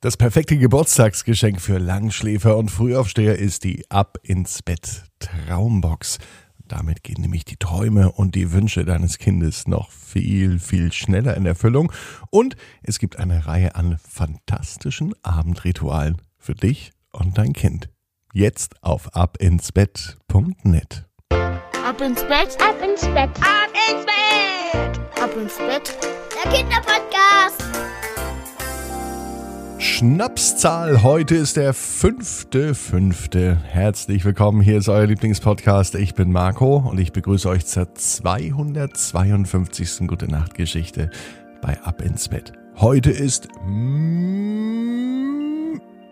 Das perfekte Geburtstagsgeschenk für Langschläfer und Frühaufsteher ist die Ab ins Bett Traumbox. Damit gehen nämlich die Träume und die Wünsche deines Kindes noch viel, viel schneller in Erfüllung. Und es gibt eine Reihe an fantastischen Abendritualen für dich und dein Kind. Jetzt auf abinsbett.net. Ab ins Bett, ab ins Bett, ab ins Bett, ab ins Bett. Der Kinderpodcast. Schnapszahl. Heute ist der fünfte, fünfte. Herzlich willkommen. Hier ist euer Lieblingspodcast. Ich bin Marco und ich begrüße euch zur 252. Gute Nacht Geschichte bei Ab ins Bett. Heute ist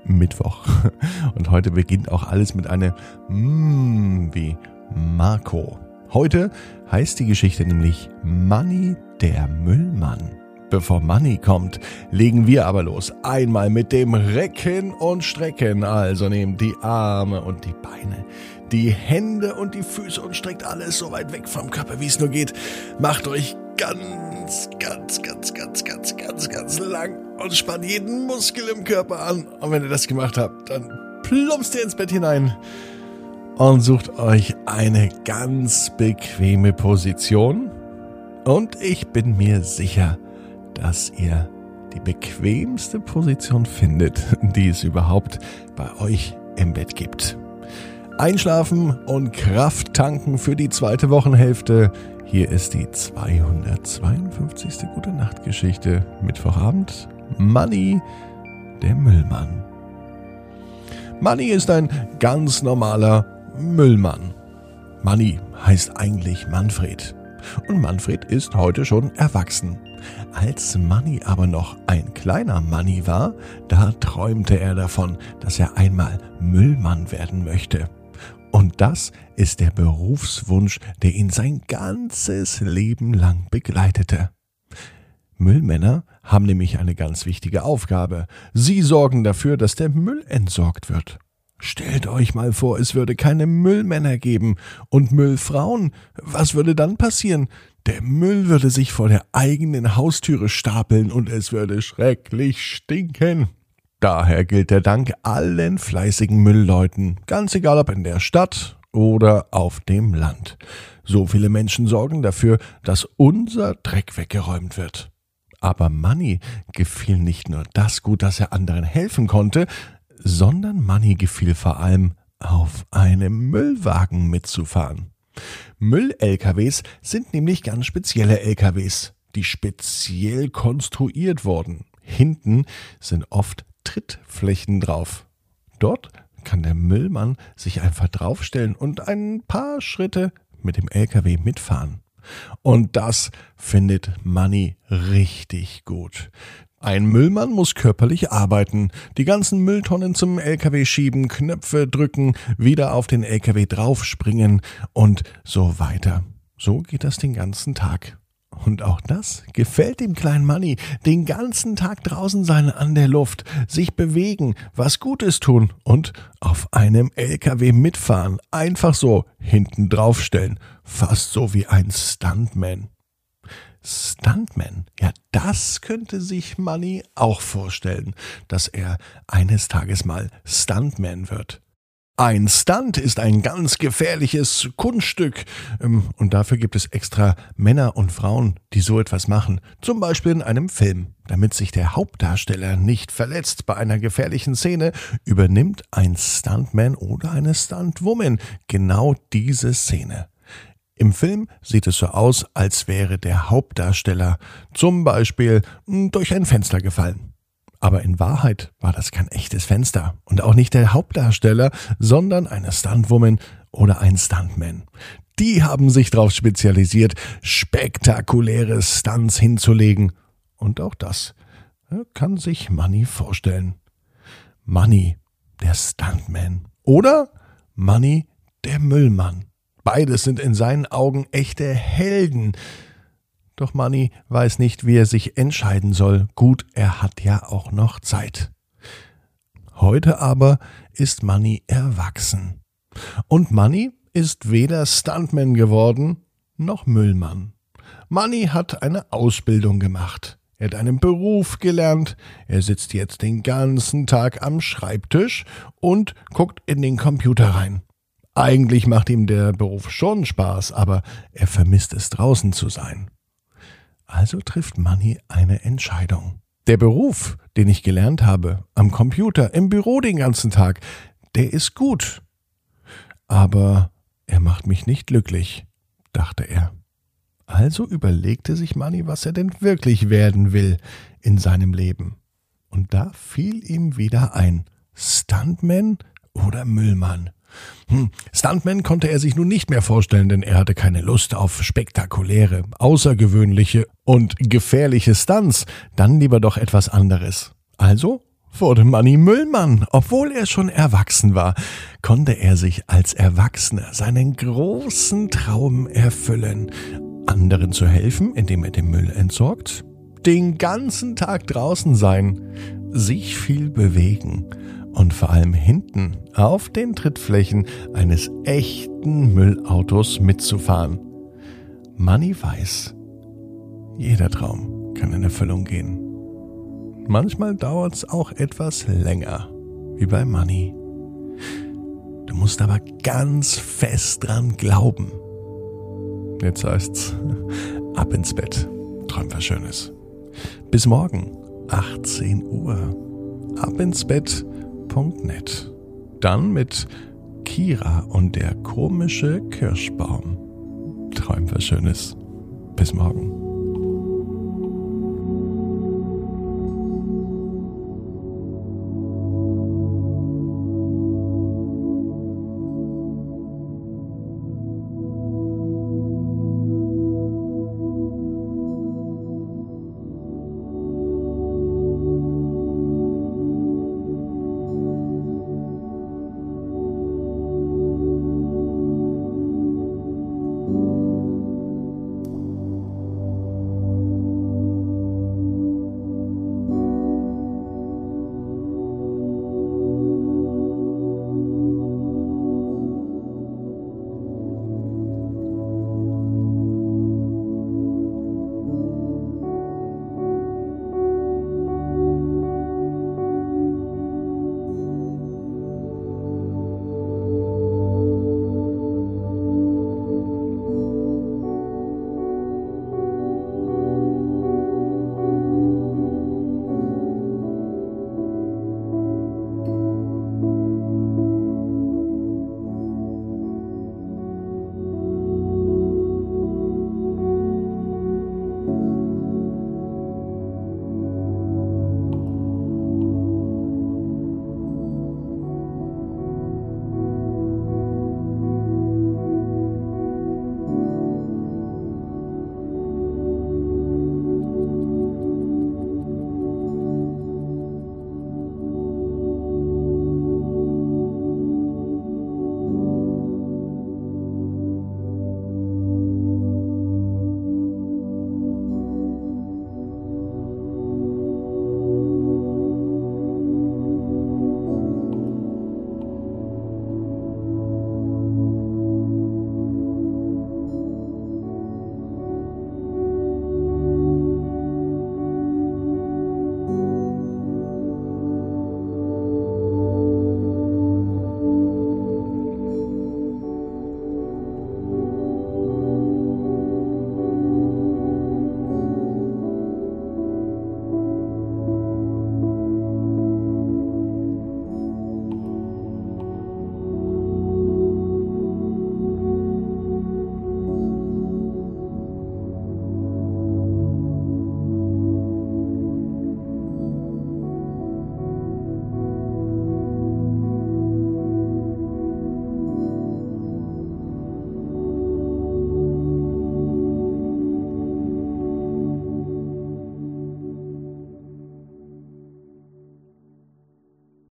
Mittwoch und heute beginnt auch alles mit einem mm, wie Marco. Heute heißt die Geschichte nämlich Manny der Müllmann. Bevor Money kommt, legen wir aber los. Einmal mit dem Recken und Strecken. Also nehmt die Arme und die Beine, die Hände und die Füße und streckt alles so weit weg vom Körper, wie es nur geht. Macht euch ganz, ganz, ganz, ganz, ganz, ganz, ganz lang und spannt jeden Muskel im Körper an. Und wenn ihr das gemacht habt, dann plumpst ihr ins Bett hinein und sucht euch eine ganz bequeme Position. Und ich bin mir sicher, dass ihr die bequemste Position findet, die es überhaupt bei euch im Bett gibt. Einschlafen und Kraft tanken für die zweite Wochenhälfte. Hier ist die 252. Gute Nacht Geschichte. Mittwochabend. Money, der Müllmann. Money ist ein ganz normaler Müllmann. Money heißt eigentlich Manfred. Und Manfred ist heute schon erwachsen. Als Manny aber noch ein kleiner Manny war, da träumte er davon, dass er einmal Müllmann werden möchte. Und das ist der Berufswunsch, der ihn sein ganzes Leben lang begleitete. Müllmänner haben nämlich eine ganz wichtige Aufgabe. Sie sorgen dafür, dass der Müll entsorgt wird. Stellt euch mal vor, es würde keine Müllmänner geben und Müllfrauen. Was würde dann passieren? Der Müll würde sich vor der eigenen Haustüre stapeln und es würde schrecklich stinken. Daher gilt der Dank allen fleißigen Müllleuten, ganz egal ob in der Stadt oder auf dem Land. So viele Menschen sorgen dafür, dass unser Dreck weggeräumt wird. Aber Manny gefiel nicht nur das gut, dass er anderen helfen konnte, sondern Manny gefiel vor allem, auf einem Müllwagen mitzufahren. Müll-LKWs sind nämlich ganz spezielle LKWs, die speziell konstruiert wurden. Hinten sind oft Trittflächen drauf. Dort kann der Müllmann sich einfach draufstellen und ein paar Schritte mit dem LKW mitfahren. Und das findet Manny richtig gut. Ein Müllmann muss körperlich arbeiten, die ganzen Mülltonnen zum LKW schieben, Knöpfe drücken, wieder auf den LKW draufspringen und so weiter. So geht das den ganzen Tag. Und auch das gefällt dem kleinen Manni. Den ganzen Tag draußen sein an der Luft, sich bewegen, was Gutes tun und auf einem LKW mitfahren. Einfach so hinten draufstellen. Fast so wie ein Stuntman. Stuntman. Ja, das könnte sich Money auch vorstellen, dass er eines Tages mal Stuntman wird. Ein Stunt ist ein ganz gefährliches Kunststück ähm, und dafür gibt es extra Männer und Frauen, die so etwas machen, zum Beispiel in einem Film. Damit sich der Hauptdarsteller nicht verletzt bei einer gefährlichen Szene, übernimmt ein Stuntman oder eine Stuntwoman genau diese Szene. Im Film sieht es so aus, als wäre der Hauptdarsteller zum Beispiel hm, durch ein Fenster gefallen. Aber in Wahrheit war das kein echtes Fenster und auch nicht der Hauptdarsteller, sondern eine Stuntwoman oder ein Stuntman. Die haben sich darauf spezialisiert, spektakuläre Stunts hinzulegen. Und auch das kann sich Money vorstellen. Money, der Stuntman. Oder Money, der Müllmann. Beides sind in seinen Augen echte Helden. Doch Manny weiß nicht, wie er sich entscheiden soll. Gut, er hat ja auch noch Zeit. Heute aber ist Manny erwachsen. Und Manny ist weder Stuntman geworden noch Müllmann. Manny hat eine Ausbildung gemacht. Er hat einen Beruf gelernt. Er sitzt jetzt den ganzen Tag am Schreibtisch und guckt in den Computer rein. Eigentlich macht ihm der Beruf schon Spaß, aber er vermisst es draußen zu sein. Also trifft Manny eine Entscheidung. Der Beruf, den ich gelernt habe, am Computer, im Büro den ganzen Tag, der ist gut. Aber er macht mich nicht glücklich, dachte er. Also überlegte sich Manny, was er denn wirklich werden will in seinem Leben. Und da fiel ihm wieder ein Stuntman oder Müllmann. Hm, Stuntman konnte er sich nun nicht mehr vorstellen, denn er hatte keine Lust auf spektakuläre, außergewöhnliche und gefährliche Stunts. Dann lieber doch etwas anderes. Also wurde Manny Müllmann. Obwohl er schon erwachsen war, konnte er sich als Erwachsener seinen großen Traum erfüllen anderen zu helfen, indem er den Müll entsorgt, den ganzen Tag draußen sein, sich viel bewegen und vor allem hinten auf den Trittflächen eines echten Müllautos mitzufahren. Money weiß, jeder Traum kann in Erfüllung gehen. Manchmal dauert es auch etwas länger, wie bei Money. Du musst aber ganz fest dran glauben. Jetzt heißt's ab ins Bett. Träum was Schönes. Bis morgen, 18 Uhr. Ab ins Bett.net. Dann mit Kira und der komische Kirschbaum. Träum was Schönes. Bis morgen.